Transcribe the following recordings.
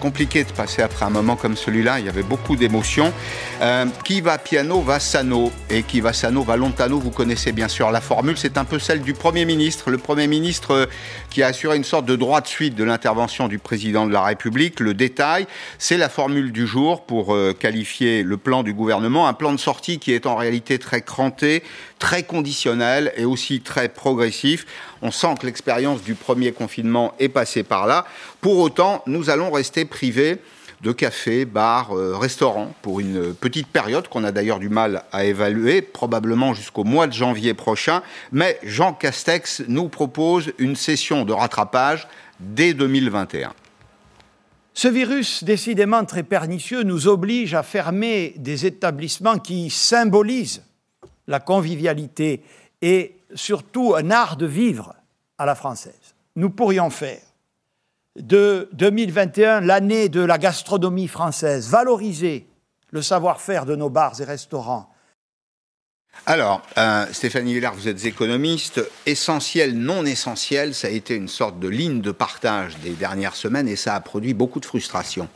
Compliqué de passer après un moment comme celui-là, il y avait beaucoup d'émotions. Euh, qui va piano va sano et qui va sano va lontano, vous connaissez bien sûr la formule, c'est un peu celle du Premier ministre, le Premier ministre euh, qui a assuré une sorte de droit de suite de l'intervention du Président de la République. Le détail, c'est la formule du jour pour euh, qualifier le plan du gouvernement, un plan de sortie qui est en réalité très cranté, très conditionnel et aussi très progressif. On sent que l'expérience du premier confinement est passée par là. Pour autant, nous allons rester privés de cafés, bars, euh, restaurants pour une petite période qu'on a d'ailleurs du mal à évaluer, probablement jusqu'au mois de janvier prochain. Mais Jean Castex nous propose une session de rattrapage dès 2021. Ce virus, décidément très pernicieux, nous oblige à fermer des établissements qui symbolisent la convivialité et surtout un art de vivre à la française. Nous pourrions faire de 2021 l'année de la gastronomie française, valoriser le savoir-faire de nos bars et restaurants. Alors, euh, Stéphanie Villard, vous êtes économiste. Essentiel, non essentiel, ça a été une sorte de ligne de partage des dernières semaines et ça a produit beaucoup de frustration.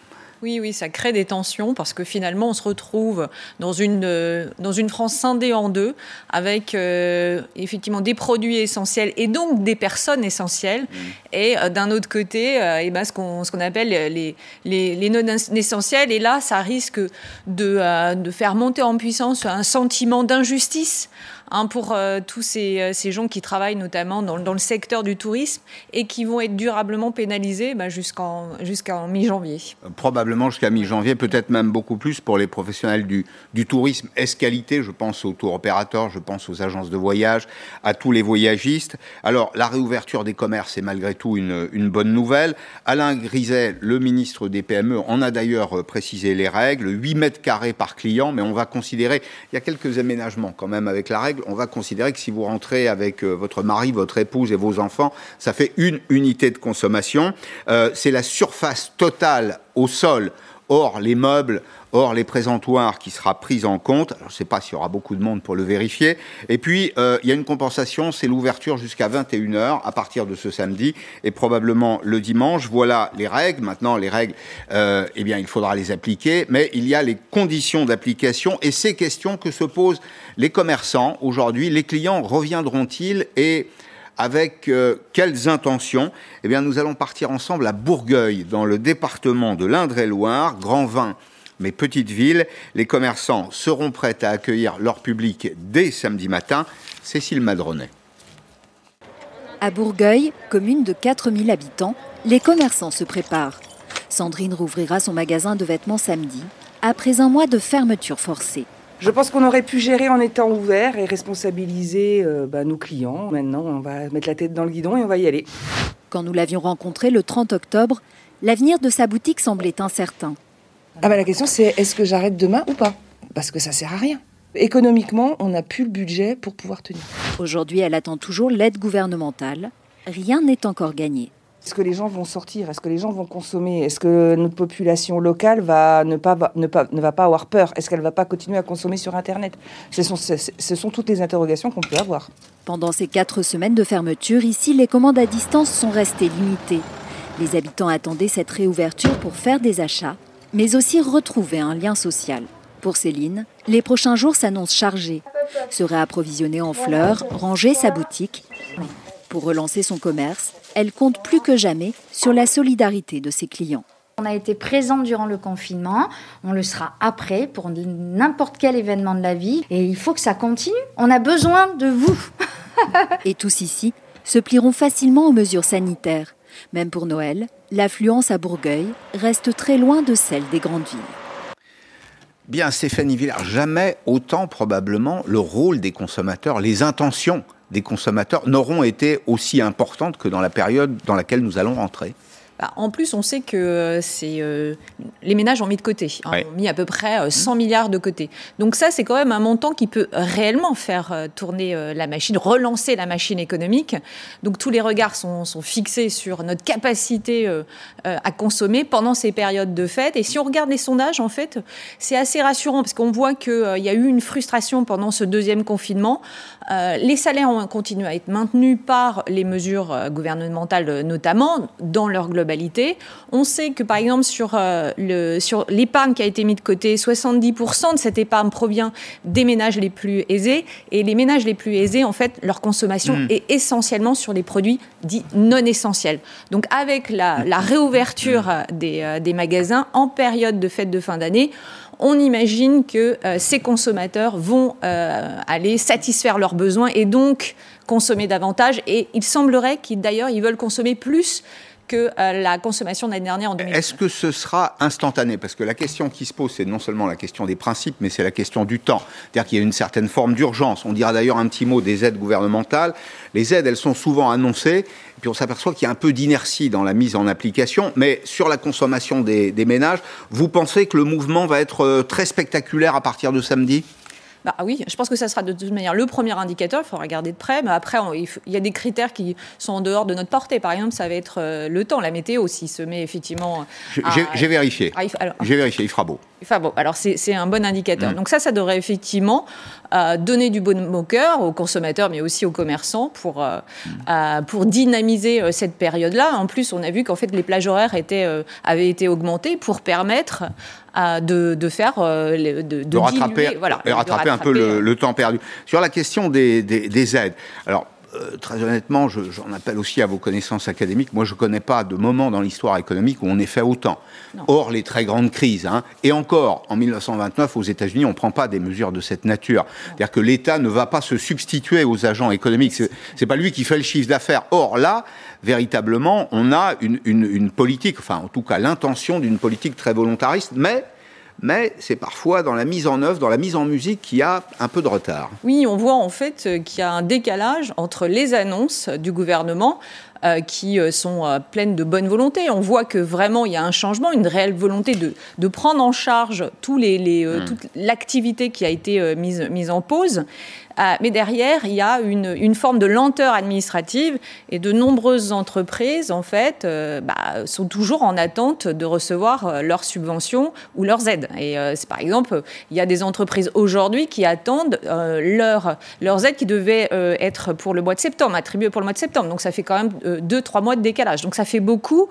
Oui, oui, ça crée des tensions parce que finalement, on se retrouve dans une, euh, dans une France scindée en deux, avec euh, effectivement des produits essentiels et donc des personnes essentielles. Mmh. Et euh, d'un autre côté, et ben, ce qu'on ce qu'on appelle les, les, les, non essentiels. Et là, ça risque de, de faire monter en puissance un sentiment d'injustice Hein, pour euh, tous ces, euh, ces, gens qui travaillent notamment dans, le secteur du tourisme et qui vont être durablement pénalisés bah, jusqu'en mi-janvier. Probablement jusqu'à mi-janvier, peut-être même beaucoup plus pour les professionnels du, du tourisme qualité. Je pense aux tour opérateurs, je pense aux agences de voyage, à tous les voyagistes. Alors, la réouverture des commerces est malgré tout une, une bonne nouvelle. Alain Griset, le ministre des PME, en a d'ailleurs euh, précisé les règles. 8 mètres carrés par client, mais on va considérer, il y a quelques aménagements quand même avec la règle on va considérer que si vous rentrez avec euh, votre mari, votre épouse et vos enfants, ça fait une unité de consommation. Euh, c'est la surface totale au sol, hors les meubles, hors les présentoirs qui sera prise en compte. je ne sais pas s'il y aura beaucoup de monde pour le vérifier. Et puis, euh, il y a une compensation, c'est l'ouverture jusqu'à 21h à partir de ce samedi et probablement le dimanche. Voilà les règles. Maintenant, les règles, euh, eh bien, il faudra les appliquer, mais il y a les conditions d'application et ces questions que se posent les commerçants aujourd'hui. Les clients reviendront-ils et avec euh, quelles intentions? Eh bien, nous allons partir ensemble à Bourgueil, dans le département de l'Indre-et-Loire, grand vin mais petite ville. Les commerçants seront prêts à accueillir leur public dès samedi matin. Cécile Madronet. À Bourgueil, commune de 4000 habitants, les commerçants se préparent. Sandrine rouvrira son magasin de vêtements samedi, après un mois de fermeture forcée. Je pense qu'on aurait pu gérer en étant ouvert et responsabiliser euh, bah, nos clients. Maintenant, on va mettre la tête dans le guidon et on va y aller. Quand nous l'avions rencontré le 30 octobre, l'avenir de sa boutique semblait incertain. Ah bah la question c'est est-ce que j'arrête demain ou pas? Parce que ça sert à rien. Économiquement, on n'a plus le budget pour pouvoir tenir. Aujourd'hui, elle attend toujours l'aide gouvernementale. Rien n'est encore gagné. Est-ce que les gens vont sortir? Est-ce que les gens vont consommer? Est-ce que notre population locale ne, va pas avoir peur? Est-ce qu'elle ne va pas continuer à consommer sur Internet? Ce sont, ce sont toutes les interrogations qu'on peut avoir. Pendant ces quatre semaines de fermeture, ici, les commandes à distance sont restées limitées. Les habitants attendaient cette réouverture pour faire des achats mais aussi retrouver un lien social. Pour Céline, les prochains jours s'annoncent chargés. Se réapprovisionner en fleurs, ranger sa boutique. Pour relancer son commerce, elle compte plus que jamais sur la solidarité de ses clients. On a été présent durant le confinement, on le sera après pour n'importe quel événement de la vie et il faut que ça continue. On a besoin de vous. et tous ici se plieront facilement aux mesures sanitaires. Même pour Noël, l'affluence à Bourgueil reste très loin de celle des grandes villes. Bien, Stéphanie Villard, jamais autant probablement le rôle des consommateurs, les intentions des consommateurs n'auront été aussi importantes que dans la période dans laquelle nous allons rentrer. Bah, en plus, on sait que euh, c'est euh, les ménages ont mis de côté, hein, ont mis à peu près 100 euh, milliards de côté. Donc ça, c'est quand même un montant qui peut réellement faire tourner la machine, relancer la machine économique. Donc tous les regards sont, sont fixés sur notre capacité à consommer pendant ces périodes de fête. Et si on regarde les sondages, en fait, c'est assez rassurant parce qu'on voit qu'il y a eu une frustration pendant ce deuxième confinement. les salaires ont continué à être maintenus par les mesures gouvernementales, notamment dans leur globalité globalité. On sait que, par exemple, sur, le, sur l'épargne qui a été mise de côté, 70% de cette épargne provient des ménages les plus aisés. Et les ménages les plus aisés, en fait, leur consommation Hmm. est essentiellement sur des produits dits non essentiels. Donc, avec la, la réouverture des, des magasins en période de fête de fin d'année, on imagine que euh, ces consommateurs vont euh, aller satisfaire leurs besoins et donc consommer davantage. Et il semblerait qu'ils d'ailleurs ils veulent consommer plus que euh, la consommation de l'année dernière en 2019. Est-ce que ce sera instantané? Parce que la question qui se pose, c'est non seulement la question des principes, mais c'est la question du temps. C'est-à-dire qu'il y a une certaine forme d'urgence. On dira d'ailleurs un petit mot des aides gouvernementales. Les aides, elles sont souvent annoncées, puis on s'aperçoit qu'il y a un peu d'inertie dans la mise en application. Mais sur la consommation des, des ménages, vous pensez que le mouvement va être euh, très spectaculaire à partir de samedi? Bah oui, je pense que ça sera de toute manière le premier indicateur, il faudra regarder de près, mais après, on- il, faut- il y a des critères qui sont en dehors de notre portée. Par exemple, ça va être euh, le temps, la météo, s'il se met effectivement... J'ai vérifié. J'ai vérifié, il fera beau. Enfin bon, alors c'est un bon indicateur. Mm. Donc ça, ça devrait effectivement euh, donner du bon au cœur aux consommateurs, mais aussi aux commerçants pour, euh, Mm. euh, pour dynamiser cette période-là. En plus, on a vu qu'en fait, les plages horaires étaient, avaient été augmentées pour permettre euh, de, de faire... euh, de, de de rattraper, diluer, voilà, et de rattraper un peu rattraper, le, euh, le temps perdu. Sur la question des, des- des aides, alors euh, très honnêtement, je- j'en appelle aussi à vos connaissances académiques. Moi, je ne connais pas de moment dans l'histoire économique où on ait fait autant. Or, les très grandes crises, hein, et encore, en 1929, aux États-Unis, on ne prend pas des mesures de cette nature. C'est-à-dire que l'État ne va pas se substituer aux agents économiques. Ce n'est pas lui qui fait le chiffre d'affaires. Or, là, véritablement, on a une, une- une politique, enfin, en tout cas, l'intention d'une politique très volontariste, mais mais c'est parfois dans la mise en œuvre, dans la mise en musique, qu'il y a un peu de retard. Oui, on voit en fait euh, qu'il y a un décalage entre les annonces du gouvernement euh, qui euh, sont euh, pleines de bonne volonté. On voit que vraiment il y a un changement, une réelle volonté de, de prendre en charge tous les, les, euh, toute l'activité qui a été mise, mise en pause. Euh, mais derrière, il y a une, forme de lenteur administrative et de nombreuses entreprises, en fait, euh, bah, sont toujours en attente de recevoir euh, leurs subventions ou leurs aides. Et c'est par exemple, il y a des entreprises aujourd'hui qui attendent leur- leurs aides qui devaient être pour le mois de septembre, attribuées pour le mois de septembre. Donc ça fait quand même deux, trois mois de décalage. Donc ça fait beaucoup,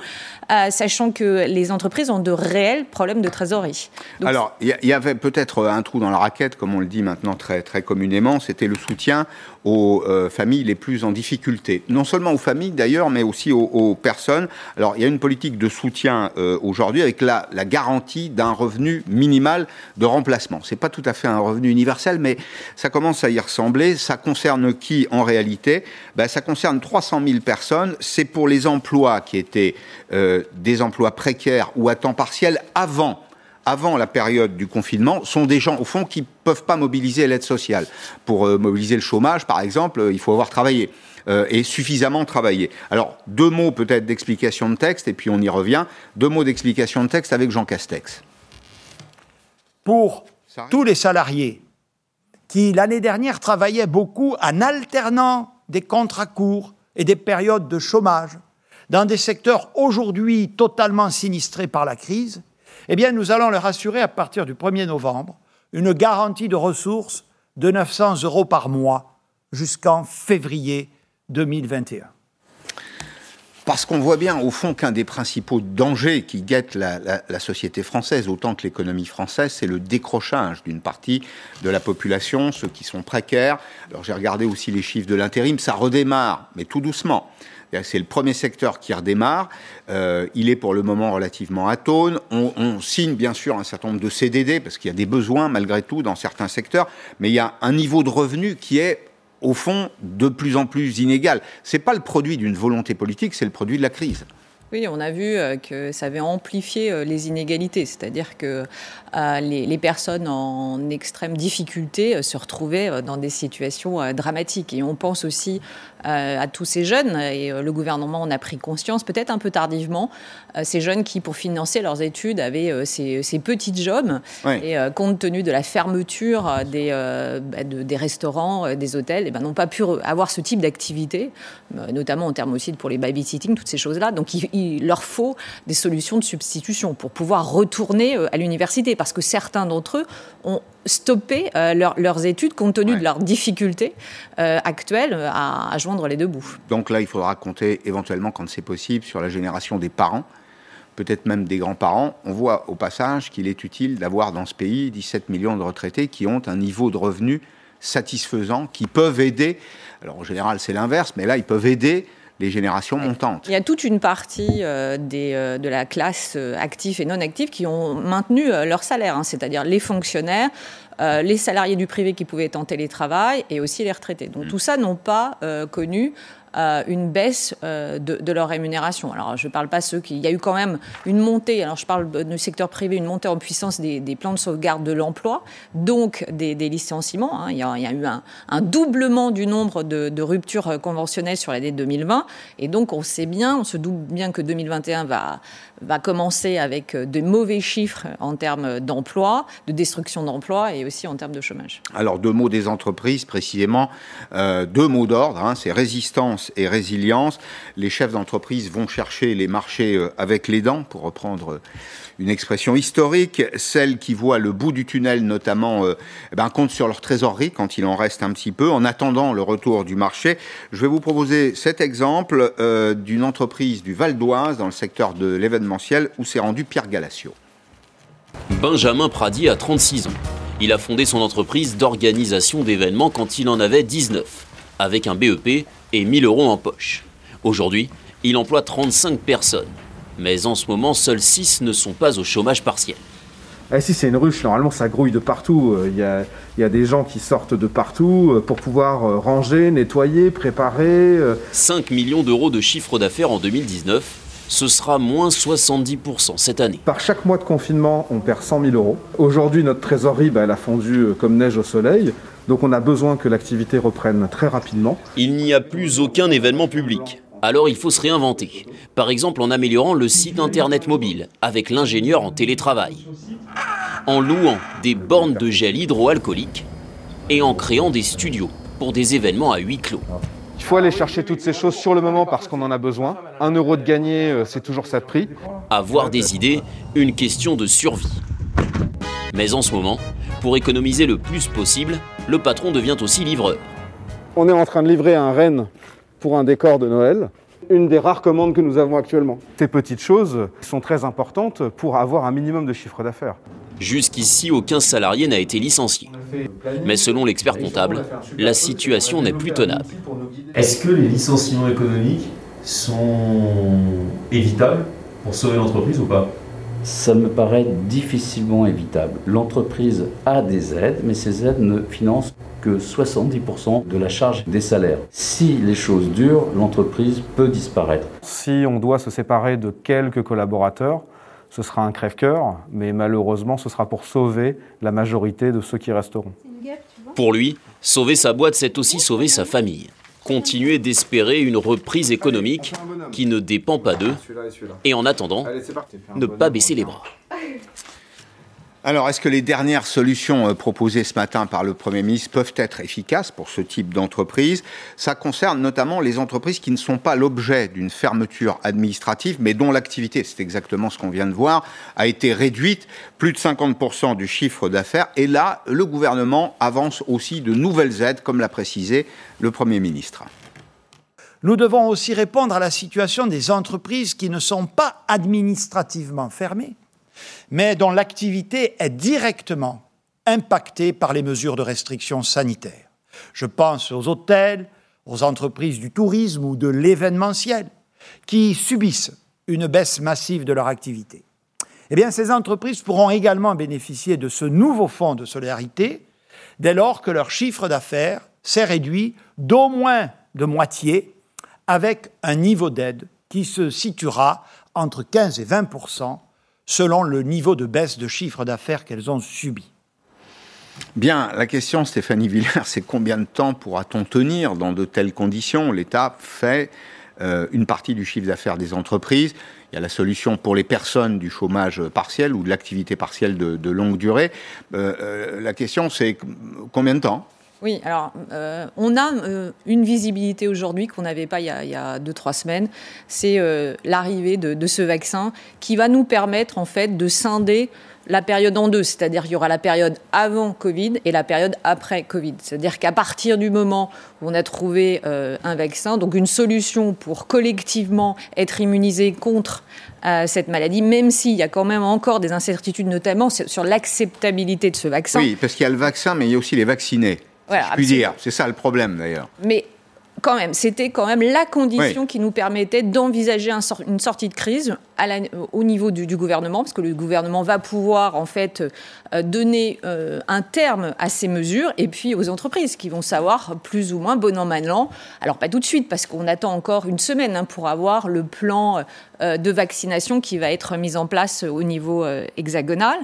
sachant que les entreprises ont de réels problèmes de trésorerie. Alors, il y, y avait peut-être un trou dans la raquette, comme on le dit maintenant très, très communément, c'était le soutien aux euh, familles les plus en difficulté. Non seulement aux familles d'ailleurs, mais aussi aux, personnes. Alors, il y a une politique de soutien euh, aujourd'hui avec la, garantie d'un revenu minimal de remplacement. C'est pas tout à fait un revenu universel, mais ça commence à y ressembler. Ça concerne qui en réalité? Ben, Ça concerne 300 000 personnes. C'est pour les emplois qui étaient euh, des emplois précaires ou à temps partiel avant avant la période du confinement, sont des gens, au fond, qui ne peuvent pas mobiliser l'aide sociale. Pour euh, mobiliser le chômage, par exemple, euh, il faut avoir travaillé. euh, et suffisamment travaillé. Alors, deux mots peut-être d'explication de texte, et puis on y revient. Deux mots d'explication de texte avec Jean Castex. Pour tous les salariés qui, l'année dernière, travaillaient beaucoup en alternant des contrats courts et des périodes de chômage dans des secteurs aujourd'hui totalement sinistrés par la crise, eh bien, nous allons leur assurer à partir du 1er novembre une garantie de ressources de 900 euros par mois jusqu'en février 2021. Parce qu'on voit bien, au fond, qu'un des principaux dangers qui guettent la, la- la société française, autant que l'économie française, c'est le décrochage d'une partie de la population, ceux qui sont précaires. Alors j'ai regardé aussi les chiffres de l'intérim, ça redémarre, mais tout doucement. C'est le premier secteur qui redémarre. Euh, il est pour le moment relativement atone. On, on signe bien sûr un certain nombre de CDD parce qu'il y a des besoins malgré tout dans certains secteurs, mais il y a un niveau de revenu qui est au fond, de plus en plus inégal. C'est pas le produit d'une volonté politique, c'est le produit de la crise. Oui, on a vu euh, que ça avait amplifié euh, les inégalités, c'est-à-dire que euh, les, les personnes en extrême difficulté se retrouvaient dans des situations dramatiques. Et on pense aussi à tous ces jeunes, et le gouvernement en a pris conscience, peut-être un peu tardivement, ces jeunes qui, pour financer leurs études, avaient ces, ces petits jobs. Et compte tenu de la fermeture des, bah, de- des restaurants, des hôtels, eh ben, n'ont pas pu avoir ce type d'activité, notamment en termes aussi pour les babysitting, toutes ces choses-là. Donc il, il leur faut des solutions de substitution pour pouvoir retourner à l'université, parce que certains d'entre eux ont stoppé leurs études compte tenu de leurs difficultés actuelles à, à joindre les deux bouts. Donc là, il faudra compter éventuellement, quand c'est possible, sur la génération des parents peut-être même des grands-parents, on voit au passage qu'il est utile d'avoir dans ce pays 17 millions de retraités qui ont un niveau de revenu satisfaisant, qui peuvent aider, alors en général c'est l'inverse, mais là ils peuvent aider les générations montantes. Il y a toute une partie euh, des, euh, de la classe euh, active et non active qui ont maintenu leur salaire, hein, c'est-à-dire les fonctionnaires, les salariés du privé qui pouvaient être en télétravail et aussi les retraités. Donc mmh. tout ça n'ont pas connu euh, une baisse euh, de, leur rémunération. Alors, je ne parle pas ceux qui. Il y a eu quand même une montée, alors je parle du secteur privé, une montée en puissance des, plans de sauvegarde de l'emploi, donc des, licenciements. Hein. Il, y a, eu un, doublement du nombre de, ruptures conventionnelles sur l'année 2020. Et donc, on sait bien, on se doute bien que 2021 va, va commencer avec de mauvais chiffres en termes d'emploi, de destruction d'emplois et aussi en termes de chômage. Alors, deux mots des entreprises, précisément. Euh, deux mots d'ordre, hein, c'est résistance et résilience. Les chefs d'entreprise vont chercher les marchés euh, avec les dents, pour reprendre euh, une expression historique, celle qui voit le bout du tunnel notamment euh, eh ben, compte sur leur trésorerie quand il en reste un petit peu, en attendant le retour du marché. Je vais vous proposer cet exemple d'une entreprise du Val d'Oise dans le secteur de l'événementiel où s'est rendu Pierre Galassio. Benjamin Pradi a 36 ans. Il a fondé son entreprise d'organisation d'événements quand il en avait 19, avec un BEP et 1000 euros en poche. Aujourd'hui, il emploie 35 personnes. Mais en ce moment, seuls 6 ne sont pas au chômage partiel. Ah, si c'est une ruche, normalement ça grouille de partout. Il y, a, des gens qui sortent de partout euh, pour pouvoir euh, ranger, nettoyer, préparer. 5 euh. millions d'euros de chiffre d'affaires en 2019, ce sera moins 70% cette année. Par chaque mois de confinement, on perd 100 000 euros. Aujourd'hui, notre trésorerie, bah, elle a fondu comme neige au soleil. Donc on a besoin que l'activité reprenne très rapidement. Il n'y a plus aucun événement public. Alors il faut se réinventer. Par exemple en améliorant le site internet mobile avec l'ingénieur en télétravail. En louant des bornes de gel hydroalcoolique et en créant des studios pour des événements à huis clos. Il faut aller chercher toutes ces choses sur le moment parce qu'on en a besoin. Un euro de gagné, euh, c'est toujours ça de prix. Avoir des idées, une question de survie. Mais en ce moment, pour économiser le plus possible, le patron devient aussi livreur. On est en train de livrer un renne pour un décor de Noël, une des rares commandes que nous avons actuellement. Ces petites choses sont très importantes pour avoir un minimum de chiffre d'affaires. Jusqu'ici, aucun salarié n'a été licencié. Mais selon l'expert comptable, la situation n'est plus tenable. Est-ce que les licenciements économiques sont évitables pour sauver l'entreprise ou pas? Ça me paraît difficilement évitable. L'entreprise a des aides, mais ces aides ne financent que 70% de la charge des salaires. Si les choses durent, l'entreprise peut disparaître. Si on doit se séparer de quelques collaborateurs, ce sera un crève-cœur, mais malheureusement, ce sera pour sauver la majorité de ceux qui resteront. Pour lui, sauver sa boîte, c'est aussi sauver sa famille. Continuer d'espérer une reprise économique qui ne dépend pas d'eux, et en attendant, ne pas baisser les bras. Alors, est-ce que les dernières solutions euh, proposées ce matin par le Premier ministre peuvent être efficaces pour ce type d'entreprise? Ça concerne notamment les entreprises qui ne sont pas l'objet d'une fermeture administrative, mais dont l'activité, c'est exactement ce qu'on vient de voir, a été réduite, plus de 50% du chiffre d'affaires. Et là, le gouvernement avance aussi de nouvelles aides, comme l'a précisé le Premier ministre. Nous devons aussi répondre à la situation des entreprises qui ne sont pas administrativement fermées mais dont l'activité est directement impactée par les mesures de restriction sanitaire. Je pense aux hôtels, aux entreprises du tourisme ou de l'événementiel, qui subissent une baisse massive de leur activité. Eh bien, ces entreprises pourront également bénéficier de ce nouveau fonds de solidarité dès lors que leur chiffre d'affaires s'est réduit d'au moins de moitié avec un niveau d'aide qui se situera entre 15 et 20 selon le niveau de baisse de chiffre d'affaires qu'elles ont subi. Bien, la question, Stéphanie Villers, c'est combien de temps pourra-t-on tenir dans de telles conditions? L'État fait euh, une partie du chiffre d'affaires des entreprises. Il y a la solution pour les personnes du chômage partiel ou de l'activité partielle de, longue durée. Euh, euh, la question, c'est combien de temps? Oui, alors euh, on a euh, une visibilité aujourd'hui qu'on n'avait pas il y a, deux, trois semaines. C'est euh, l'arrivée de, de, ce vaccin qui va nous permettre en fait de scinder la période en deux, c'est-à-dire qu'il y aura la période avant Covid et la période après Covid. C'est-à-dire qu'à partir du moment où on a trouvé un vaccin, donc une solution pour collectivement être immunisé contre cette maladie, même s'il y a quand même encore des incertitudes, notamment sur l'acceptabilité de ce vaccin. Oui, parce qu'il y a le vaccin, mais il y a aussi les vaccinés. Voilà, je puis dire. C'est ça le problème d'ailleurs. Mais quand même, c'était quand même la condition qui nous permettait d'envisager une sortie de crise au niveau du, gouvernement, parce que le gouvernement va pouvoir en fait euh, donner euh, un terme à ces mesures, et puis aux entreprises qui vont savoir plus ou moins bon an mal an. Alors pas tout de suite, parce qu'on attend encore une semaine hein, pour avoir le plan euh, de vaccination qui va être mis en place au niveau hexagonal.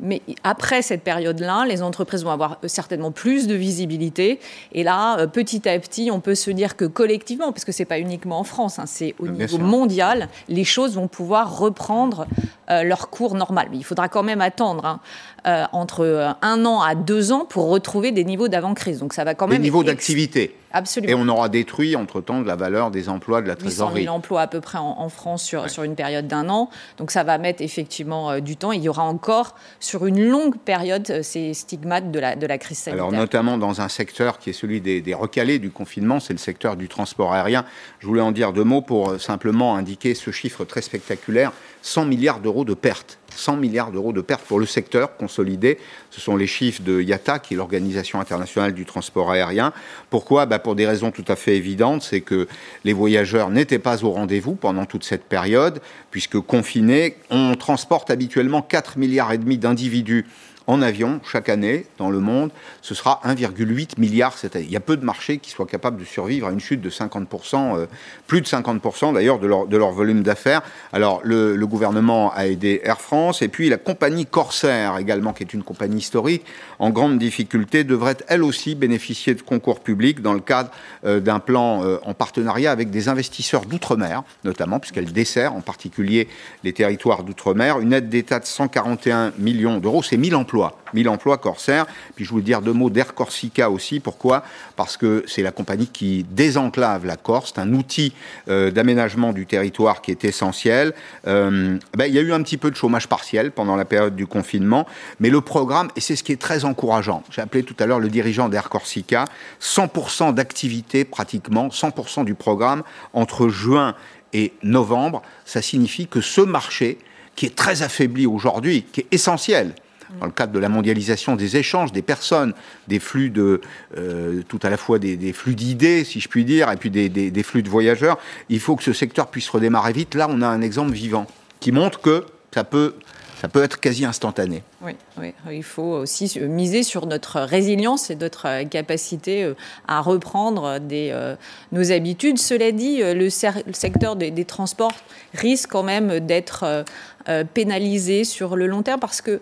Mais après cette période-là, les entreprises vont avoir euh, certainement plus de visibilité. Et là, euh, petit à petit, on peut se dire que collectivement, parce que ce n'est pas uniquement en France, hein, c'est au niveau mondial, les choses vont pouvoir reprendre euh, leur cours normal. Mais il faudra quand même attendre hein, entre un an à deux ans pour retrouver des niveaux d'avant-crise. Donc ça va quand même... Des niveaux d'activité Absolument. Et on aura détruit entre-temps de la valeur des emplois de la trésorerie. 800 000 emplois à peu près en, France sur, sur une période d'un an. Donc ça va mettre effectivement euh, du temps. Il y aura encore sur une longue période euh, ces stigmates de la, de la crise sanitaire. Alors notamment dans un secteur qui est celui des, des recalés du confinement, c'est le secteur du transport aérien. Je voulais en dire deux mots pour euh, simplement indiquer ce chiffre très spectaculaire. 100 milliards d'euros de pertes 100 milliards d'euros de pertes pour le secteur consolidé. Ce sont les chiffres de IATA, qui est l'Organisation internationale du transport aérien. Pourquoi? Bah Pour des raisons tout à fait évidentes, c'est que les voyageurs n'étaient pas au rendez-vous pendant toute cette période, puisque confinés, on transporte habituellement 4 milliards et demi d'individus en avion chaque année dans le monde, ce sera 1,8 milliard cette année. Il y a peu de marchés qui soient capables de survivre à une chute de 50%, euh, plus de 50% d'ailleurs de leur, volume d'affaires. Alors le, le, gouvernement a aidé Air France et puis la compagnie Corsair également, qui est une compagnie historique, en grande difficulté, devrait elle aussi bénéficier de concours publics dans le cadre euh, d'un plan euh, en partenariat avec des investisseurs d'outre-mer, notamment puisqu'elle dessert en particulier les territoires d'outre-mer. Une aide d'État de 141 millions d'euros, c'est 1000 emplois 1000 emplois Corsair. Puis je voulais dire deux mots d'Air Corsica aussi. Pourquoi? Parce que c'est la compagnie qui désenclave la Corse. C'est un outil euh, d'aménagement du territoire qui est essentiel. Euh, ben, il y a eu un petit peu de chômage partiel pendant la période du confinement, mais le programme, et c'est ce qui est très encourageant, j'ai appelé tout à l'heure le dirigeant d'Air Corsica, 100% d'activité pratiquement, 100% du programme entre juin et novembre, ça signifie que ce marché, qui est très affaibli aujourd'hui, qui est essentiel, dans le cadre de la mondialisation des échanges, des personnes, des flux de, euh, tout à la fois des, flux d'idées, si je puis dire, et puis des, des, flux de voyageurs. Il faut que ce secteur puisse redémarrer vite. Là, on a un exemple vivant qui montre que ça peut ça peut être quasi instantané. Oui, oui, il faut aussi miser sur notre résilience et notre capacité euh, à reprendre des, euh, nos habitudes. Cela dit, le, secteur des, transports risque quand même d'être euh, pénalisé sur le long terme parce que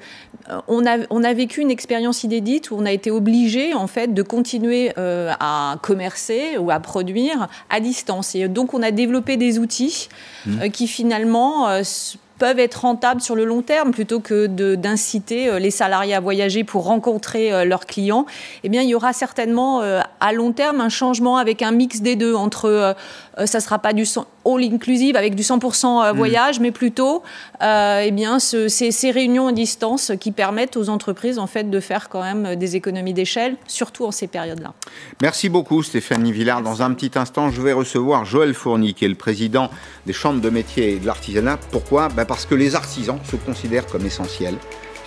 on, a, on a vécu une expérience inédite où on a été obligé en fait de continuer à commercer ou à produire à distance. Et donc on a développé des outils mmh. qui finalement peuvent être rentables sur le long terme plutôt que d'inciter euh, les salariés à voyager pour rencontrer euh, leurs clients, eh bien, il y aura certainement euh, à long terme un changement avec un mix des deux entre ça sera pas du all inclusive avec du 100% mm. voyage, mais plutôt eh bien ce, ces, ces, réunions à distance qui permettent aux entreprises en fait de faire quand même des économies d'échelle, surtout en ces périodes-là. Merci beaucoup Stéphanie Villard. Dans un petit instant, je vais recevoir Joël Fourny, qui est le président des chambres de métiers et de l'artisanat. Pourquoi? Ben Parce que les artisans se considèrent comme essentiels.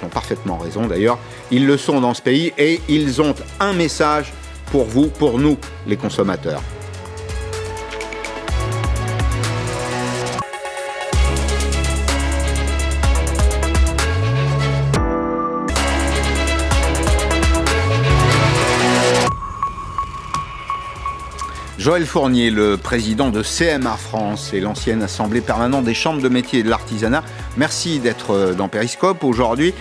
Ils ont parfaitement raison d'ailleurs. Ils le sont dans ce pays et ils ont un message pour vous, pour nous, les consommateurs. Joël Fournier, le président de CMA France et l'ancienne assemblée permanente des chambres de métiers et de l'artisanat, merci d'être euh, dans Périscope aujourd'hui.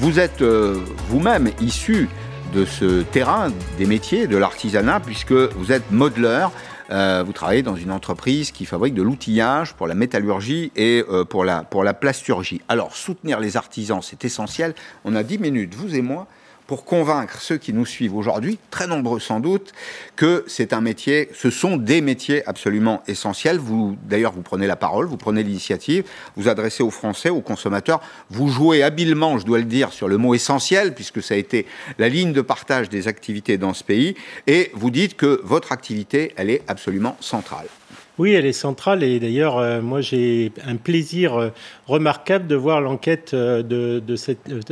Vous êtes euh, vous-même issu de ce terrain des métiers, de l'artisanat, puisque vous êtes modeleur. Euh, vous travaillez dans une entreprise qui fabrique de l'outillage pour la métallurgie et pour, la, pour la plasturgie. Alors, soutenir les artisans, c'est essentiel. On a 10 minutes, vous et moi, pour convaincre ceux qui nous suivent aujourd'hui, très nombreux sans doute, que c'est un métier, ce sont des métiers absolument essentiels. Vous, d'ailleurs, vous prenez la parole, vous prenez l'initiative, vous adressez aux Français, aux consommateurs, vous jouez habilement, je dois le dire, sur le mot essentiel, puisque ça a été la ligne de partage des activités dans ce pays, et vous dites que votre activité, elle est absolument centrale. Oui, elle est centrale et d'ailleurs, euh, moi j'ai un plaisir euh, remarquable de voir l'enquête euh, de,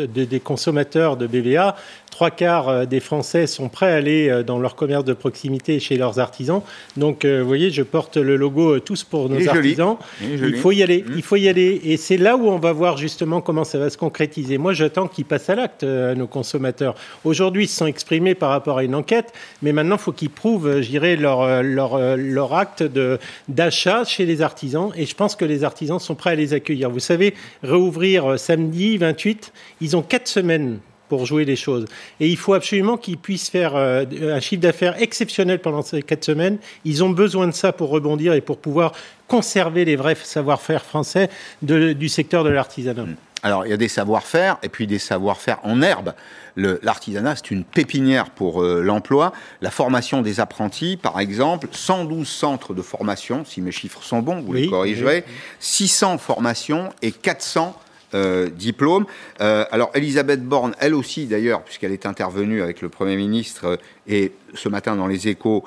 des consommateurs de BVA trois quarts euh, des Français sont prêts à aller euh, dans leur commerce de proximité chez leurs artisans. Donc, euh, vous voyez, je porte le logo tous pour nos artisans. Il, faut y aller. Mmh. Il faut y aller. Et c'est là où on va voir justement comment ça va se concrétiser. Moi, j'attends qu'ils passent à l'acte, nos consommateurs. Aujourd'hui, ils se sont exprimés par rapport à une enquête, mais maintenant, il faut qu'ils prouvent, j'irai, leur, leur, leur acte d'achat chez les artisans. Et je pense que les artisans sont prêts à les accueillir. Vous savez, réouvrir samedi 28, ils ont quatre semaines pour jouer les choses. Et il faut absolument qu'ils puissent faire euh, un chiffre d'affaires exceptionnel pendant ces quatre semaines. Ils ont besoin de ça pour rebondir et pour pouvoir conserver les vrais savoir-faire français du secteur de l'artisanat. Mm. Alors, il y a des savoir-faire et puis des savoir-faire en herbe. L'artisanat, c'est une pépinière pour euh, l'emploi. La formation des apprentis, par exemple, 112 centres de formation, si mes chiffres sont bons, vous les corrigerez, 600 formations et 400 euh, diplôme. Euh, alors Elisabeth Borne, elle aussi d'ailleurs, puisqu'elle est intervenue avec le Premier ministre euh, et ce matin dans les échos,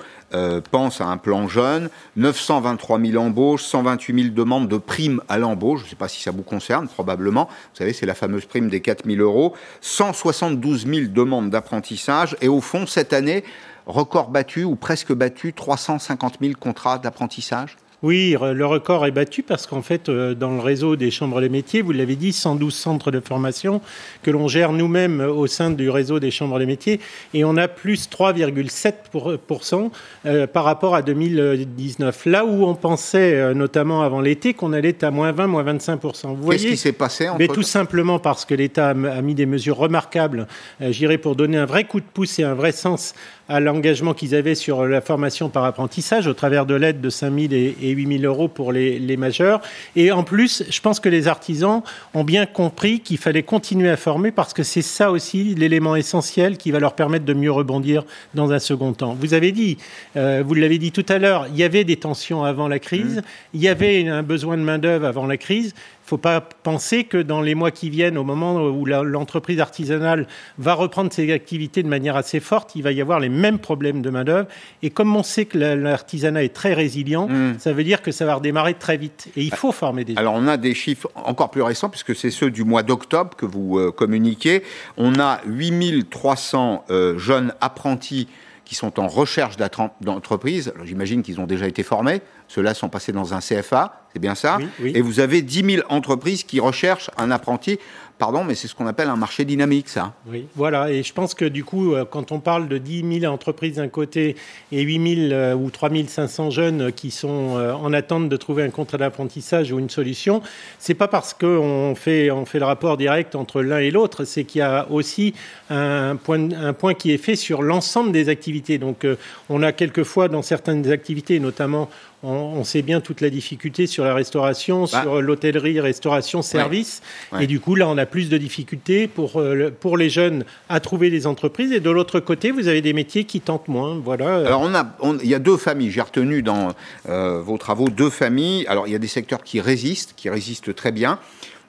pense à un plan jeune, 923 000 embauches, 128 000 demandes de primes à l'embauche, je ne sais pas si ça vous concerne, probablement, vous savez, c'est la fameuse prime des 4 000 euros, 172 000 demandes d'apprentissage, et au fond, cette année, record battu ou presque battu, 350 000 contrats d'apprentissage oui, le record est battu parce qu'en fait, euh, dans le réseau des chambres des métiers, vous l'avez dit, 112 centres de formation que l'on gère nous-mêmes au sein du réseau des chambres des métiers et on a plus 3,7% euh, par rapport à 2019. Là où on pensait, euh, notamment avant l'été, qu'on allait à moins 20, moins 25%. Qu'est-ce qui s'est passé Mais Tout simplement parce que l'État a mis des mesures remarquables, j'irai pour donner un vrai coup de pouce et un vrai sens à l'engagement qu'ils avaient sur la formation par apprentissage au travers de l'aide de 5 000 et 8 000 euros pour les, les, majeurs. Et en plus, je pense que les artisans ont bien compris qu'il fallait continuer à former parce que c'est ça aussi l'élément essentiel qui va leur permettre de mieux rebondir dans un second temps. Vous avez dit, euh, vous l'avez dit tout à l'heure, il y avait des tensions avant la crise, mmh. il y avait un besoin de main-d'œuvre avant la crise ne faut pas penser que dans les mois qui viennent, au moment où l'entreprise artisanale va reprendre ses activités de manière assez forte, il va y avoir les mêmes problèmes de main-d'œuvre. Et comme on sait que l'artisanat est très résilient, hmm. ça veut dire que ça va redémarrer très vite. Et il faut former des gens. Alors, on a des chiffres encore plus récents, puisque c'est ceux du mois d'octobre que vous euh, communiquez. On a 8300 euh, jeunes apprentis qui sont en recherche d'entreprise. J'imagine qu'ils ont déjà été formés. Ceux-là sont passés dans un CFA, c'est bien ça Et vous avez 10 000 entreprises qui recherchent un apprenti pardon, mais c'est ce qu'on appelle un marché dynamique, ça. Oui, voilà. Et je pense que du coup, euh, quand on parle de 10 000 entreprises d'un côté et 8 000 euh, ou 3 500 jeunes qui sont euh, en attente de trouver un contrat d'apprentissage ou une solution, c'est pas parce qu'on fait, on fait le rapport direct entre l'un et l'autre, c'est qu'il y a aussi un point, un point qui est fait sur l'ensemble des activités. Donc, on a quelquefois dans certaines activités, notamment on, sait bien toute la difficulté sur la restauration, bah. sur l'hôtellerie, restauration, service. Et du coup, là, on a plus de difficultés pour, euh, pour les jeunes à trouver des entreprises. Et de l'autre côté, vous avez des métiers qui tentent moins. Voilà. Alors, on a, il y a deux familles. J'ai retenu dans euh, vos travaux deux familles. Alors, il y a des secteurs qui résistent, qui résistent très bien.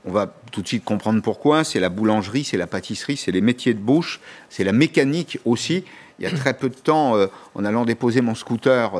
On va tout de suite comprendre pourquoi. C'est la boulangerie, c'est la pâtisserie, c'est les métiers de bouche, c'est la mécanique aussi. Il y a très peu de temps, euh, en allant déposer mon scooter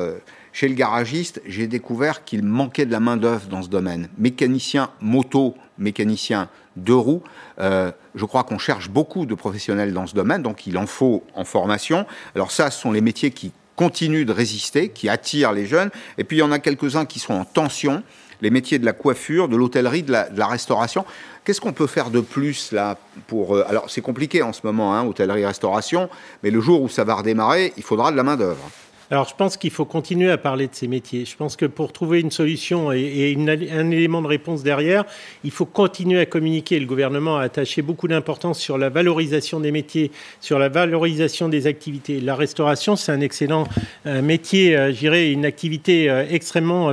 chez le garagiste, j'ai découvert qu'il manquait de la main-d'œuvre dans ce domaine. Mécanicien moto, mécanicien de roues, euh, je crois qu'on cherche beaucoup de professionnels dans ce domaine, donc il en faut en formation. Alors ça, ce sont les métiers qui continuent de résister, qui attirent les jeunes. Et puis il y en a quelques-uns qui sont en tension, les métiers de la coiffure, de l'hôtellerie, de, la, restauration. Qu'est-ce qu'on peut faire de plus là pour... Euh, alors c'est compliqué en ce moment, hein, hôtellerie-restauration, mais le jour où ça va redémarrer, il faudra de la main-d'œuvre. Alors, je pense qu'il faut continuer à parler de ces métiers. Je pense que pour trouver une solution et, un élément de réponse derrière, il faut continuer à communiquer. Le gouvernement a attaché beaucoup d'importance sur la valorisation des métiers, sur la valorisation des activités. La restauration, c'est un excellent euh, métier, euh, je dirais, une activité euh, extrêmement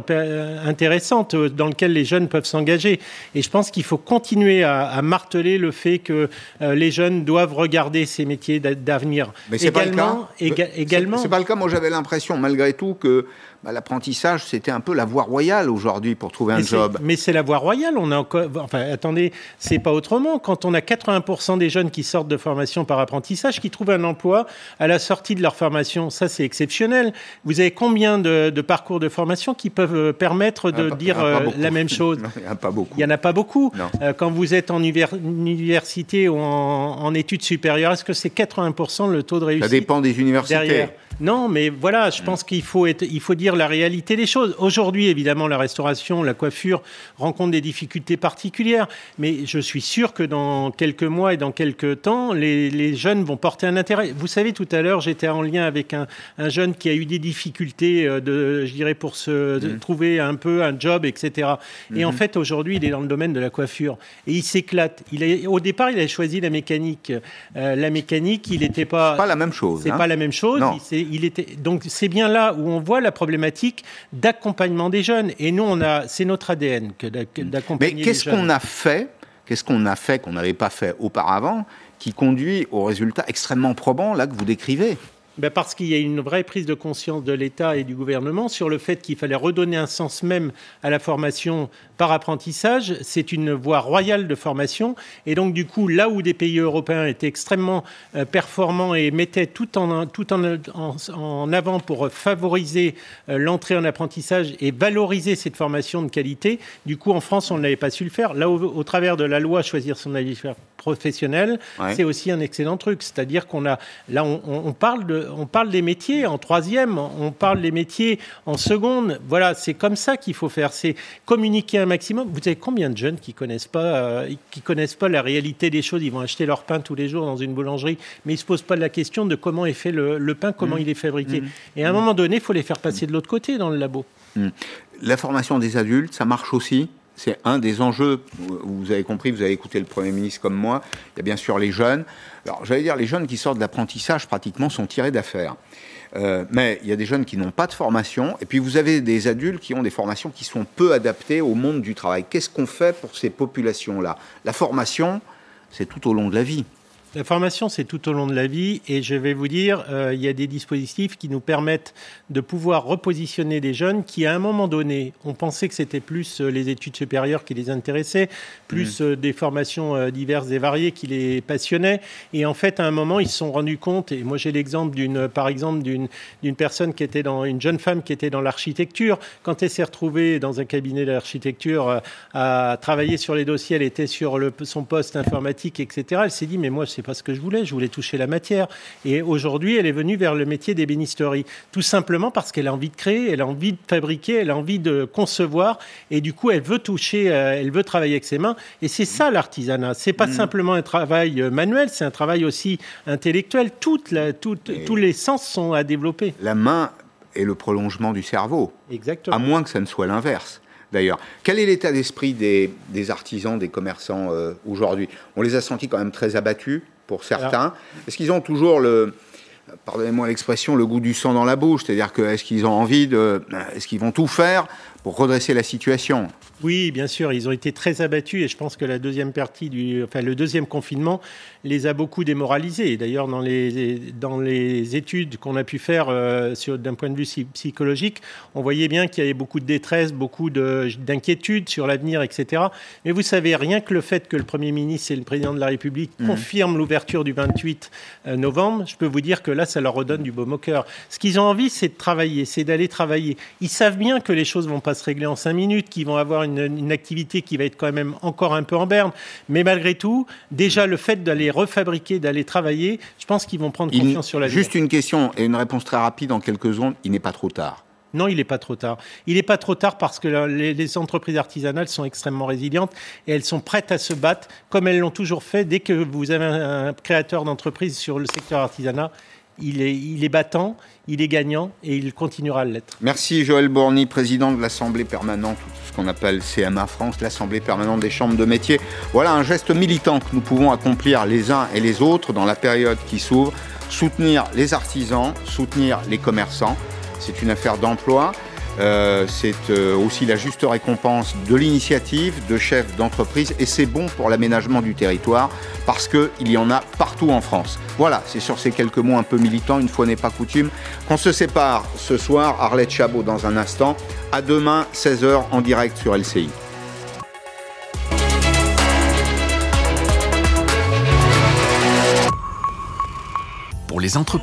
intéressante dans laquelle les jeunes peuvent s'engager. Et je pense qu'il faut continuer à, marteler le fait que les jeunes doivent regarder ces métiers d'avenir. Mais c'est pas le cas. Également, c'est pas le cas. Moi, j'avais l'impression, malgré tout, que bah, l'apprentissage, c'était un peu la voie royale aujourd'hui pour trouver un job. Mais c'est la voie royale. On a encore, enfin, attendez, c'est pas autrement. Quand on a 80% des jeunes qui sortent de formation par apprentissage, qui trouvent un emploi à la sortie de leur formation, ça c'est exceptionnel. Vous avez combien de, parcours de formation qui peuvent euh, permettre de dire euh, la même chose? Il n'y en a pas beaucoup. Il n'y en a pas beaucoup. Euh, quand vous êtes en université ou en, études supérieures, est-ce que c'est 80% le taux de réussite Ça dépend des universités. Non, mais voilà, je pense qu'il faut, il faut dire la réalité des choses. Aujourd'hui, évidemment, la restauration, la coiffure rencontrent des difficultés particulières, mais je suis sûr que dans quelques mois et dans quelques temps, les, jeunes vont porter un intérêt. Vous savez, tout à l'heure, j'étais en lien avec un, jeune qui a eu des difficultés, euh, de, je dirais, pour se mmh. trouver un peu un job, etc. Et en mmh. fait, aujourd'hui, il est dans le domaine de la coiffure et il s'éclate. Il au départ, il a choisi la mécanique. Euh, la mécanique, il n'était pas. pas la même chose. C'est hein. pas la même chose. Il, était donc c'est bien là où on voit la problématique d'accompagnement des jeunes. Et nous, on a, c'est notre ADN que d'accompagner. Mais qu'est-ce qu'on a fait Qu'est-ce qu'on a fait qu'on n'avait pas fait auparavant, qui conduit au résultat extrêmement probant là que vous décrivez? Ben parce qu'il y a une vraie prise de conscience de l'État et du gouvernement sur le fait qu'il fallait redonner un sens même à la formation par apprentissage. C'est une voie royale de formation. Et donc, du coup, là où des pays européens étaient extrêmement euh, performants et mettaient tout en, tout en, en, avant pour favoriser euh, l'entrée en apprentissage et valoriser cette formation de qualité, du coup, en France, on n'avait pas su le faire. Là, au, au travers de la loi Choisir son avis professionnel, c'est aussi un excellent truc. C'est-à-dire qu'on a, là, on, parle de, on parle des métiers en troisième, on parle des métiers en seconde. Voilà, c'est comme ça qu'il faut faire. C'est communiquer un maximum. Vous avez combien de jeunes qui connaissent pas, euh, qui connaissent pas la réalité des choses? Ils vont acheter leur pain tous les jours dans une boulangerie, mais ils se posent pas la question de comment est fait le, pain, comment mmh. il est fabriqué. Mmh. Et à un mmh. moment donné, il faut les faire passer de l'autre côté dans le labo. La formation des adultes, ça marche aussi? C'est un des enjeux. Vous avez compris, vous avez écouté le Premier ministre comme moi. Il y a bien sûr les jeunes. Alors, j'allais dire, les jeunes qui sortent de l'apprentissage, pratiquement, sont tirés d'affaires. Euh, mais il y a des jeunes qui n'ont pas de formation. Et puis, vous avez des adultes qui ont des formations qui sont peu adaptées au monde du travail. Qu'est-ce qu'on fait pour ces populations-là? La formation, c'est tout au long de la vie. La formation, c'est tout au long de la vie et je vais vous dire, euh, il y a des dispositifs qui nous permettent de pouvoir repositionner des jeunes qui, à un moment donné, ont pensé que c'était plus euh, les études supérieures qui les intéressaient, plus mmh. euh, des formations diverses et variées qui les passionnaient. Et en fait, à un moment, ils se sont rendus compte, et moi j'ai l'exemple d'une, par exemple, d'une, d'une personne qui était dans, une jeune femme qui était dans l'architecture. Quand elle s'est retrouvée dans un cabinet d'architecture à travailler sur les dossiers, elle était sur le, son poste informatique, etc. Elle s'est dit, mais moi, c'est pas ce que je voulais, je voulais toucher la matière. Et aujourd'hui, elle est venue vers le métier d'ébénisterie, tout simplement parce qu'elle a envie de créer, elle a envie de fabriquer, elle a envie de concevoir, et du coup, elle veut toucher, euh, elle veut travailler avec ses mains. Et c'est ça l'artisanat. C'est pas mm. simplement un travail euh, manuel, c'est un travail aussi intellectuel. Toute la, tous les sens sont à développer. La main est le prolongement du cerveau. Exactement. À moins que ça ne soit l'inverse d'ailleurs. Quel est l'état d'esprit des, artisans, des commerçants euh, aujourd'hui? On les a sentis quand même très abattus pour certains. Est-ce qu'ils ont toujours le, pardonnez-moi l'expression, le goût du sang dans la bouche? C'est-à-dire que est-ce qu'ils ont envie de, est-ce qu'ils vont tout faire pour redresser la situation? Oui, bien sûr, ils ont été très abattus et je pense que la deuxième partie du, enfin le deuxième confinement les a beaucoup démoralisés. D'ailleurs, dans les dans les études qu'on a pu faire euh, d'un point de vue psychologique, on voyait bien qu'il y avait beaucoup de détresse, beaucoup d'inquiétude sur l'avenir, etc. Mais vous savez, rien que le fait que le Premier ministre et le Président de la République mmh. confirment l'ouverture du 28 euh, novembre, je peux vous dire que là, ça leur redonne du baume au cœur. Ce qu'ils ont envie, c'est de travailler, c'est d'aller travailler. Ils savent bien que les choses vont pas se régler en cinq minutes, qu'ils vont avoir une une, activité qui va être quand même encore un peu en berne. Mais malgré tout, déjà le fait d'aller refabriquer, d'aller travailler, je pense qu'ils vont prendre confiance sur la vie. Juste une question et une réponse très rapide en quelques secondes. Il n'est pas trop tard. Non, il n'est pas trop tard. Il n'est pas trop tard parce que les, entreprises artisanales sont extrêmement résilientes et elles sont prêtes à se battre comme elles l'ont toujours fait. Dès que vous avez un, créateur d'entreprise sur le secteur artisanat, il est, battant, il est gagnant et il continuera à l'être. Merci Joël Borny, président de l'Assemblée permanente, ce qu'on appelle CMA France, l'Assemblée permanente des chambres de métiers. Voilà un geste militant que nous pouvons accomplir les uns et les autres dans la période qui s'ouvre. Soutenir les artisans, soutenir les commerçants. C'est une affaire d'emploi. Euh, c'est euh, aussi la juste récompense de l'initiative de chefs d'entreprise et c'est bon pour l'aménagement du territoire parce qu'il y en a partout en France. Voilà, c'est sur ces quelques mots un peu militants, une fois n'est pas coutume, qu'on se sépare ce soir. Arlette Chabot dans un instant. À demain, 16h en direct sur LCI. Pour les entreprises